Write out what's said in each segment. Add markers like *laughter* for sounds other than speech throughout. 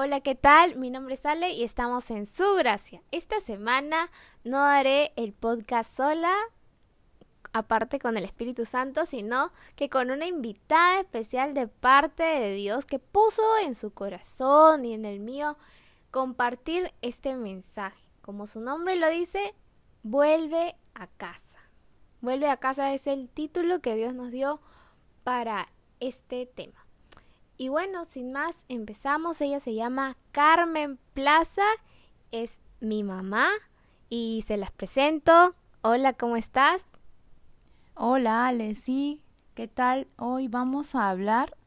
Hola, ¿qué tal? Mi nombre es Ale y estamos en Su Gracia. Esta semana no haré el podcast sola, aparte con el Espíritu Santo, sino que con una invitada especial de parte de Dios que puso en su corazón y en el mío compartir este mensaje. Como su nombre lo dice, vuelve a casa. Vuelve a casa es el título que Dios nos dio para este tema. Y bueno, sin más, empezamos. Ella se llama Carmen Plaza, es mi mamá y se las presento. Hola, ¿cómo estás? Hola, Ale, ¿qué tal? Hoy vamos a hablar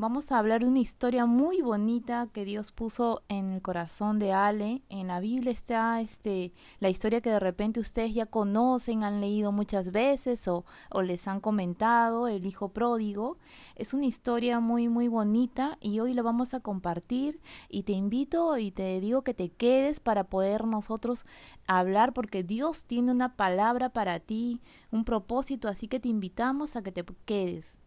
Vamos a hablar de una historia muy bonita que Dios puso en el corazón de Ale. En la Biblia está este, la historia que de repente ustedes ya conocen, han leído muchas veces o, les han comentado, el hijo pródigo. Es una historia muy, muy bonita y hoy la vamos a compartir y te invito y te digo que te quedes para poder nosotros hablar porque Dios tiene una palabra para ti, un propósito, así que te invitamos a que te quedes.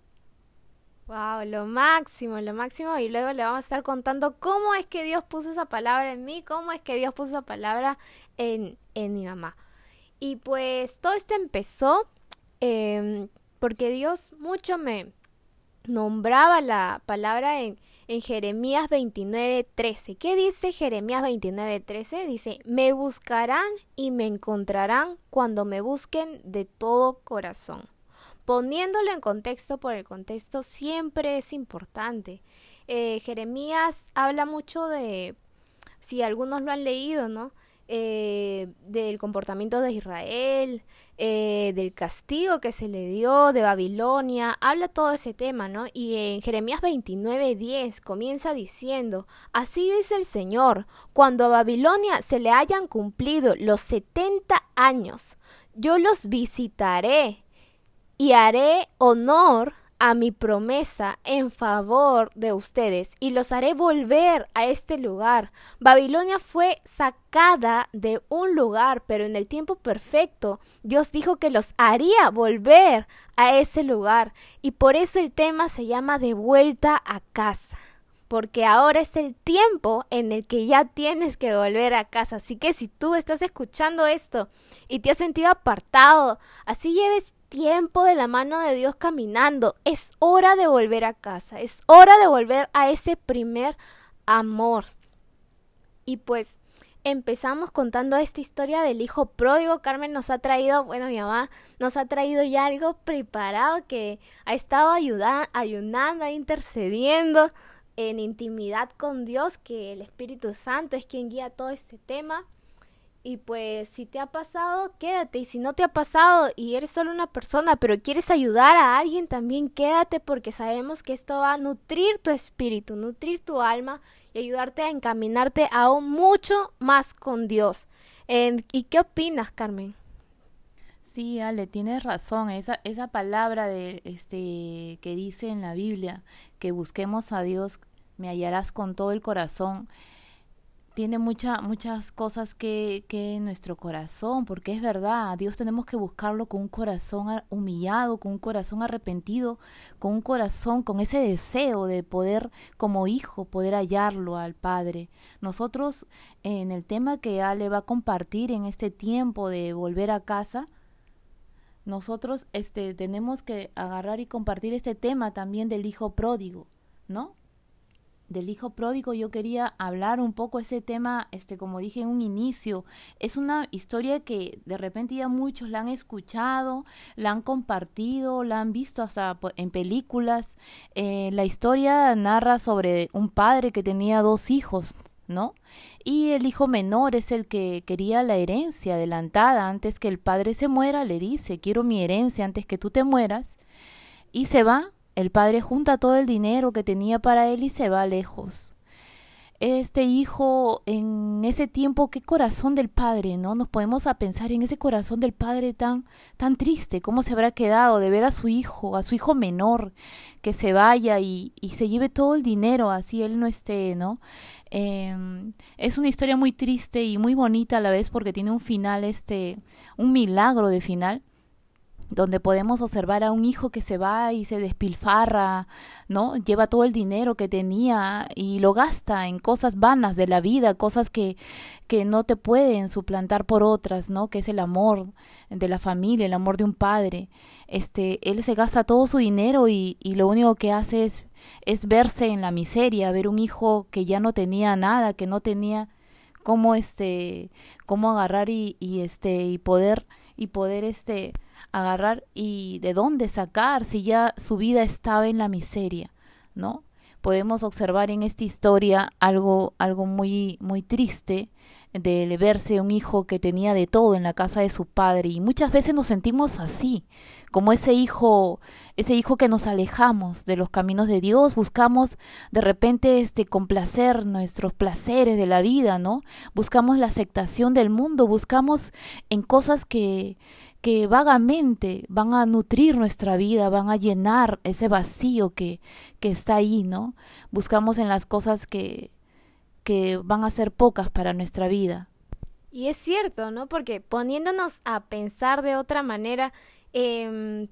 Wow, lo máximo, lo máximo. Y luego le vamos a estar contando cómo es que Dios puso esa palabra en mí, cómo es que Dios puso esa palabra en, en mi mamá. Y pues todo esto empezó em, porque Dios mucho me nombraba la palabra en, en Jeremías 29:13. ¿Qué dice Jeremías 29:13? Dice, me buscarán y me encontrarán cuando me busquen de todo corazón poniéndolo en contexto por el contexto siempre es importante. Eh, Jeremías habla mucho de, si algunos lo han leído, ¿no? Eh, del comportamiento de Israel, eh, del castigo que se le dio, de Babilonia, habla todo ese tema, ¿no? Y en Jeremías 29:10 comienza diciendo, así dice el Señor, cuando a Babilonia se le hayan cumplido los 70 años, yo los visitaré y haré honor a mi promesa en favor de ustedes y los haré volver a este lugar. Babilonia fue sacada de un lugar, pero en el tiempo perfecto Dios dijo que los haría volver a ese lugar y por eso el tema se llama de vuelta a casa. Porque ahora es el tiempo en el que ya tienes que volver a casa. Así que si tú estás escuchando esto y te has sentido apartado, así lleves tiempo de la mano de Dios caminando. Es hora de volver a casa, es hora de volver a ese primer amor. Y pues empezamos contando esta historia del hijo pródigo. Carmen nos ha traído, bueno, mi mamá nos ha traído ya algo preparado que ha estado ayunando, intercediendo en intimidad con Dios, que el Espíritu Santo es quien guía todo este tema. Y pues si te ha pasado, quédate. Y si no te ha pasado y eres solo una persona, pero quieres ayudar a alguien, también quédate porque sabemos que esto va a nutrir tu espíritu, nutrir tu alma y ayudarte a encaminarte aún mucho más con Dios. ¿Y qué opinas, Carmen? Sí, Ale, tienes razón. Esa, esa palabra de, este, que dice en la Biblia, que busquemos a Dios, me hallarás con todo el corazón tiene mucha, muchas cosas que, que en nuestro corazón, porque es verdad, Dios tenemos que buscarlo con un corazón humillado, con un corazón arrepentido, con un corazón, con ese deseo de poder, como hijo, poder hallarlo al Padre. Nosotros, en el tema que Ale va a compartir en este tiempo de volver a casa, nosotros este, tenemos que agarrar y compartir este tema también del hijo pródigo, ¿no? Del hijo pródigo yo quería hablar un poco ese tema este como dije en un inicio es una historia que de repente ya muchos la han escuchado la han compartido la han visto hasta en películas. Eh, la historia narra sobre un padre que tenía dos hijos ¿no? Y el hijo menor es el que quería la herencia adelantada. Antes que el padre se muera, le dice, quiero mi herencia antes que tú te mueras, y se va el padre junta todo el dinero que tenía para él y se va lejos. Este hijo, en ese tiempo, qué corazón del padre, ¿no? Nos podemos a pensar en ese corazón del padre tan, tan triste, cómo se habrá quedado de ver a su hijo, a su hijo menor, que se vaya y, y se lleve todo el dinero, así él no esté, ¿no? Em, es una historia muy triste y muy bonita a la vez porque tiene un final, este, un milagro de final donde podemos observar a un hijo que se va y se despilfarra, ¿no? Lleva todo el dinero que tenía y lo gasta en cosas vanas de la vida, cosas que, que no te pueden suplantar por otras, ¿no? Que es el amor de la familia, el amor de un padre. Este, él se gasta todo su dinero y, y lo único que hace es, es verse en la miseria, ver un hijo que ya no tenía nada, que no tenía cómo este, cómo agarrar y, y este, y poder, y poder este, agarrar y de dónde sacar si ya su vida estaba en la miseria, ¿no? Podemos observar en esta historia algo, algo muy, muy triste de verse un hijo que tenía de todo en la casa de su padre y muchas veces nos sentimos así, como ese hijo, ese hijo que nos alejamos de los caminos de Dios, buscamos de repente este complacer nuestros placeres de la vida, ¿no? Buscamos la aceptación del mundo, buscamos en cosas que que vagamente van a nutrir nuestra vida, van a llenar ese vacío que, que está ahí, ¿no? Buscamos en las cosas que, que van a ser pocas para nuestra vida. Y es cierto, ¿no? Porque poniéndonos a pensar de otra manera, eh,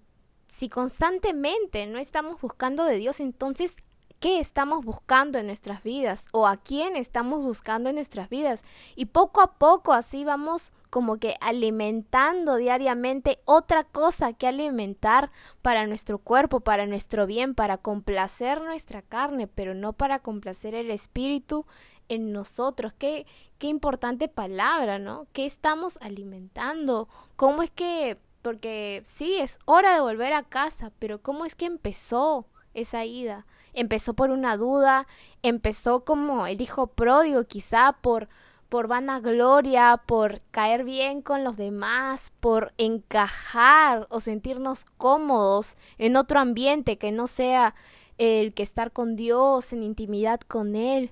si constantemente no estamos buscando de Dios, entonces qué estamos buscando en nuestras vidas o a quién estamos buscando en nuestras vidas. Y poco a poco así vamos como que alimentando diariamente otra cosa que alimentar para nuestro cuerpo, para nuestro bien, para complacer nuestra carne, pero no para complacer el espíritu en nosotros. Qué, qué importante palabra, ¿no? ¿Qué estamos alimentando? ¿Cómo es que, porque sí, es hora de volver a casa, pero ¿cómo es que empezó esa ida? Empezó por una duda, empezó como el hijo pródigo, quizá por por vanagloria, por caer bien con los demás, por encajar o sentirnos cómodos en otro ambiente que no sea el que estar con Dios, en intimidad con Él.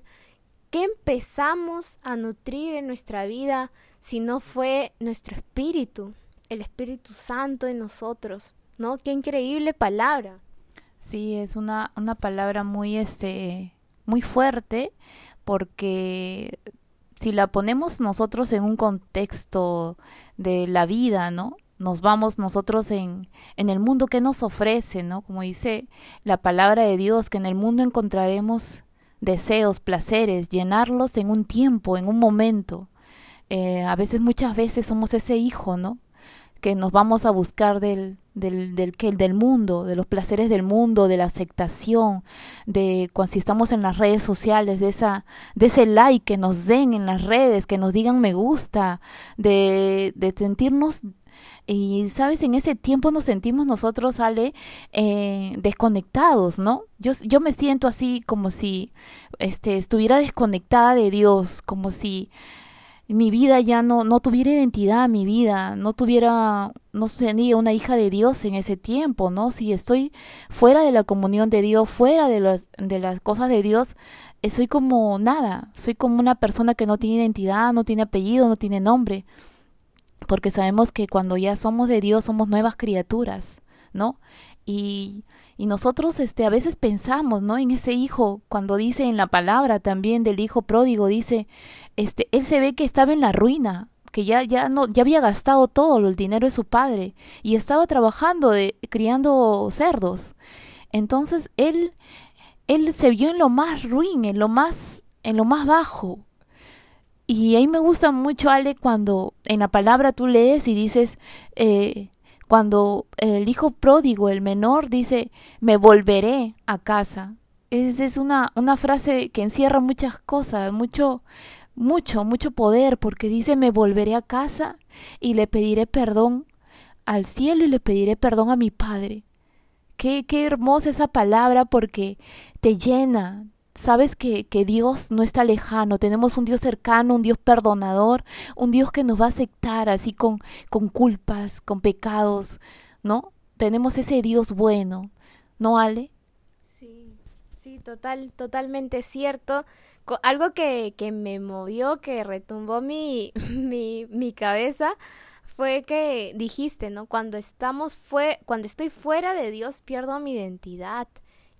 ¿Qué empezamos a nutrir en nuestra vida si no fue nuestro espíritu, el Espíritu Santo en nosotros? ¿No? Qué increíble palabra. Sí, es una, una palabra muy, este, muy fuerte porque si la ponemos nosotros en un contexto de la vida, ¿no? Nos vamos nosotros en, en el mundo que nos ofrece, ¿no? Como dice la palabra de Dios, que en el mundo encontraremos deseos, placeres, llenarlos en un tiempo, en un momento. Eh, a veces, muchas veces somos ese hijo, ¿no? Que nos vamos a buscar del, del, del, del mundo, de los placeres del mundo, de la aceptación, de cuando si estamos en las redes sociales, de esa, de ese like que nos den en las redes, que nos digan me gusta, de, de sentirnos y sabes, en ese tiempo nos sentimos nosotros, Ale, eh, desconectados, ¿no? Yo, yo me siento así como si este, estuviera desconectada de Dios, como si mi vida ya no, no tuviera identidad, mi vida, no tuviera, no sería una hija de Dios en ese tiempo, ¿no? Si estoy fuera de la comunión de Dios, fuera de las, de las cosas de Dios, eh, soy como nada, soy como una persona que no tiene identidad, no tiene apellido, no tiene nombre, porque sabemos que cuando ya somos de Dios somos nuevas criaturas, ¿no? Y, y nosotros este, a veces pensamos, ¿no? En ese hijo, cuando dice en la palabra también del hijo pródigo, dice, este, él se ve que estaba en la ruina, que ya, ya no, ya había gastado todo el dinero de su padre y estaba trabajando criando cerdos. Entonces él, él se vio en lo más ruin, en lo más, en lo más bajo. Y ahí me gusta mucho, Ale, cuando en la palabra tú lees y dices, eh, cuando el hijo pródigo, el menor, dice, me volveré a casa. Esa es una, una frase que encierra muchas cosas, mucho, mucho, mucho poder, porque dice, me volveré a casa y le pediré perdón al cielo y le pediré perdón a mi Padre. Qué, qué hermosa esa palabra porque te llena, Sabes que, que, Dios no está lejano, tenemos un Dios cercano, un Dios perdonador, un Dios que nos va a aceptar así con, con culpas, con pecados, ¿no? Tenemos ese Dios bueno, ¿no, Ale? Sí, sí, total, totalmente cierto. Algo que, que me movió, que retumbó mi, *laughs* mi, mi cabeza, fue que dijiste, ¿no? Cuando estamos fue, cuando estoy fuera de Dios pierdo mi identidad.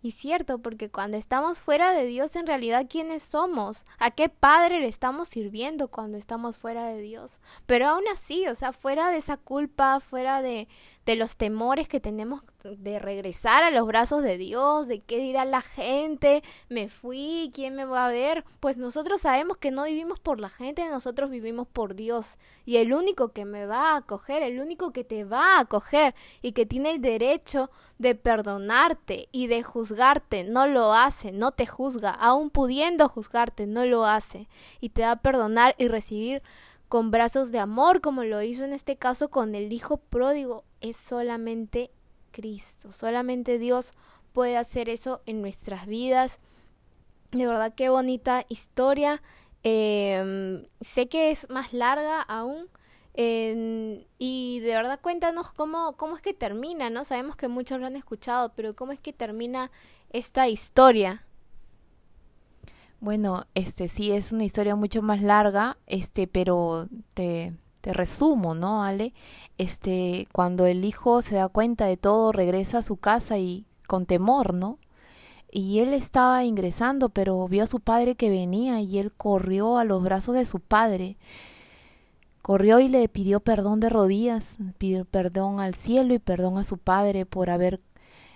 Y cierto, porque cuando estamos fuera de Dios, en realidad, ¿quiénes somos? ¿A qué padre le estamos sirviendo cuando estamos fuera de Dios? Pero aún así, o sea, fuera de esa culpa, fuera de, de los temores que tenemos de regresar a los brazos de Dios, de qué dirá la gente, me fui, quién me va a ver, pues nosotros sabemos que no vivimos por la gente, nosotros vivimos por Dios. Y el único que me va a acoger, el único que te va a acoger y que tiene el derecho de perdonarte y de juzgar juzgarte, no lo hace, no te juzga, aun pudiendo juzgarte, no lo hace, y te da a perdonar y recibir con brazos de amor, como lo hizo en este caso con el Hijo pródigo, es solamente Cristo, solamente Dios puede hacer eso en nuestras vidas. De verdad, qué bonita historia. Em, sé que es más larga aún, y de verdad cuéntanos cómo, cómo es que termina, ¿no? Sabemos que muchos lo han escuchado, pero cómo es que termina esta historia. Bueno, este sí es una historia mucho más larga, este, pero te, te resumo, ¿no, Ale? Este, cuando el hijo se da cuenta de todo, regresa a su casa y con temor, ¿no? Y él estaba ingresando, pero vio a su padre que venía y él corrió a los brazos de su padre Corrió y le pidió perdón de rodillas, pidió perdón al cielo y perdón a su padre por haber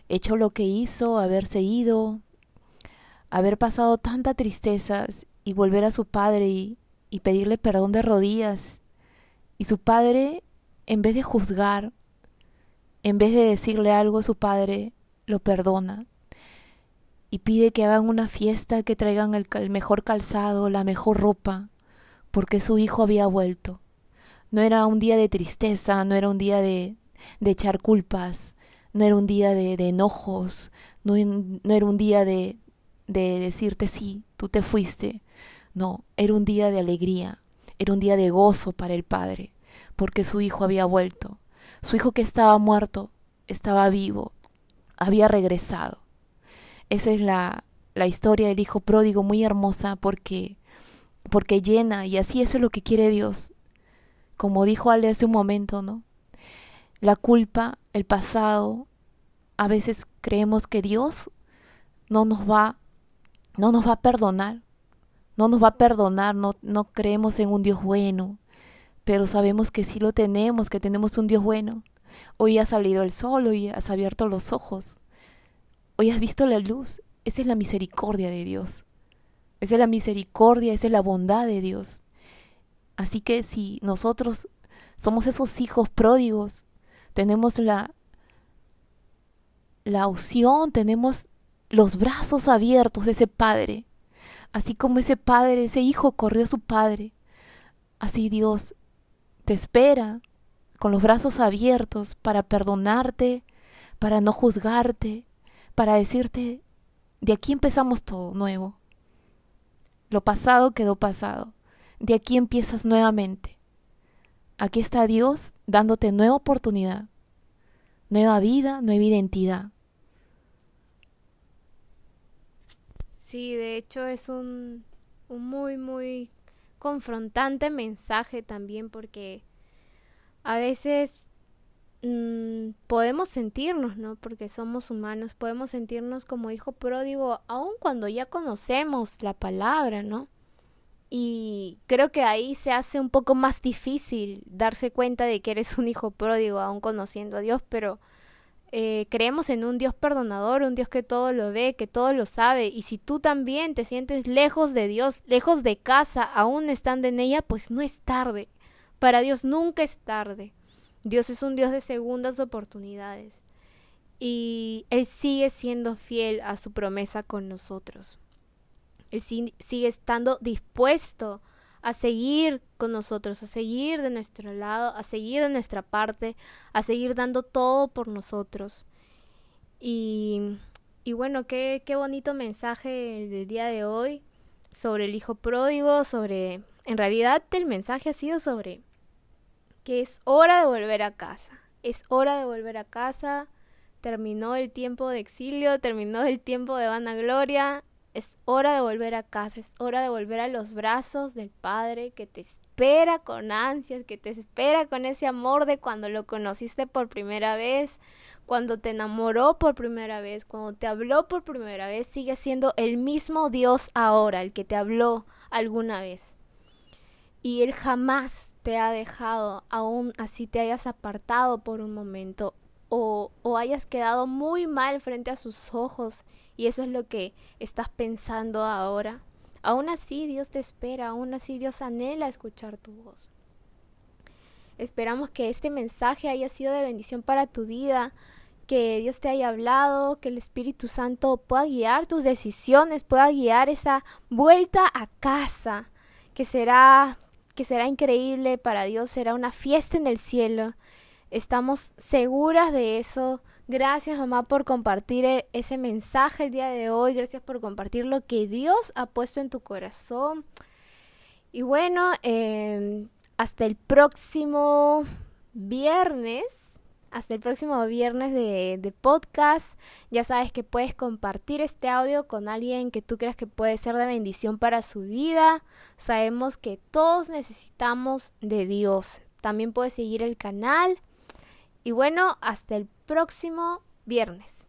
hecho lo que hizo, haberse ido, haber pasado tanta tristeza y volver a su padre y, y pedirle perdón de rodillas. Y su padre, en vez de juzgar, en vez de decirle algo a su padre, lo perdona y pide que hagan una fiesta, que traigan el, el mejor calzado, la mejor ropa, porque su hijo había vuelto. No era un día de tristeza, no era un día de, de echar culpas, no era un día de, enojos, no, no, era un día de, de decirte sí, tú te fuiste. No, era un día de alegría, era un día de gozo para el padre, porque su hijo había vuelto. Su hijo que estaba muerto, estaba vivo, había regresado. Esa es la, la historia del hijo pródigo muy hermosa porque porque llena y así eso es lo que quiere Dios, como dijo Ale hace un momento, ¿no? La culpa, el pasado, a veces creemos que Dios no nos va, no nos va a perdonar, no nos va a perdonar, no, no creemos en un Dios bueno, pero sabemos que sí lo tenemos, que tenemos un Dios bueno. Hoy ha salido el sol, hoy has abierto los ojos, hoy has visto la luz. Esa es la misericordia de Dios. Esa es la misericordia, esa es la bondad de Dios. Así que si nosotros somos esos hijos pródigos, tenemos la, la opción, tenemos los brazos abiertos de ese padre. Así como ese padre, ese hijo corrió a su padre. Así Dios te espera con los brazos abiertos para perdonarte, para no juzgarte, para decirte, de aquí empezamos todo nuevo. Lo pasado quedó pasado de aquí empiezas nuevamente. Aquí está Dios dándote nueva oportunidad, nueva vida, nueva identidad. Sí, de hecho es un, muy, muy confrontante mensaje también porque a veces mm, podemos sentirnos, ¿no? Porque somos humanos, podemos sentirnos como hijo pródigo aun cuando ya conocemos la palabra, ¿no? Y creo que ahí se hace un poco más difícil darse cuenta de que eres un hijo pródigo, aún conociendo a Dios, pero eh, creemos en un Dios perdonador, un Dios que todo lo ve, que todo lo sabe. Y si tú también te sientes lejos de Dios, lejos de casa, aún estando en ella, pues no es tarde. Para Dios nunca es tarde. Dios es un Dios de segundas oportunidades. Y Él sigue siendo fiel a su promesa con nosotros. Él sigue estando dispuesto a seguir con nosotros, a seguir de nuestro lado, a seguir de nuestra parte, a seguir dando todo por nosotros. Y, y bueno, qué, qué bonito mensaje del día de hoy sobre el hijo pródigo, sobre... En realidad el mensaje ha sido sobre que es hora de volver a casa. Es hora de volver a casa. Terminó el tiempo de exilio, terminó el tiempo de vanagloria es hora de volver a casa, es hora de volver a los brazos del Padre que te espera con ansias, que te espera con ese amor de cuando lo conociste por primera vez, cuando te enamoró por primera vez, cuando te habló por primera vez, sigue siendo el mismo Dios ahora, el que te habló alguna vez. Y Él jamás te ha dejado, aún así te hayas apartado por un momento o, hayas quedado muy mal frente a sus ojos y eso es lo que estás pensando ahora. Aún así Dios te espera, aún así Dios anhela escuchar tu voz. Esperamos que este mensaje haya sido de bendición para tu vida, que Dios te haya hablado, que el Espíritu Santo pueda guiar tus decisiones, pueda guiar esa vuelta a casa, que será que será increíble para Dios, será una fiesta en el cielo. Estamos seguras de eso. Gracias mamá por compartir e-, ese mensaje el día de hoy. Gracias por compartir lo que Dios ha puesto en tu corazón. Y bueno, em, hasta el próximo viernes. Hasta el próximo viernes de, de, podcast. Ya sabes que puedes compartir este audio con alguien que tú creas que puede ser de bendición para su vida. Sabemos que todos necesitamos de Dios. También puedes seguir el canal. Y bueno, hasta el próximo viernes.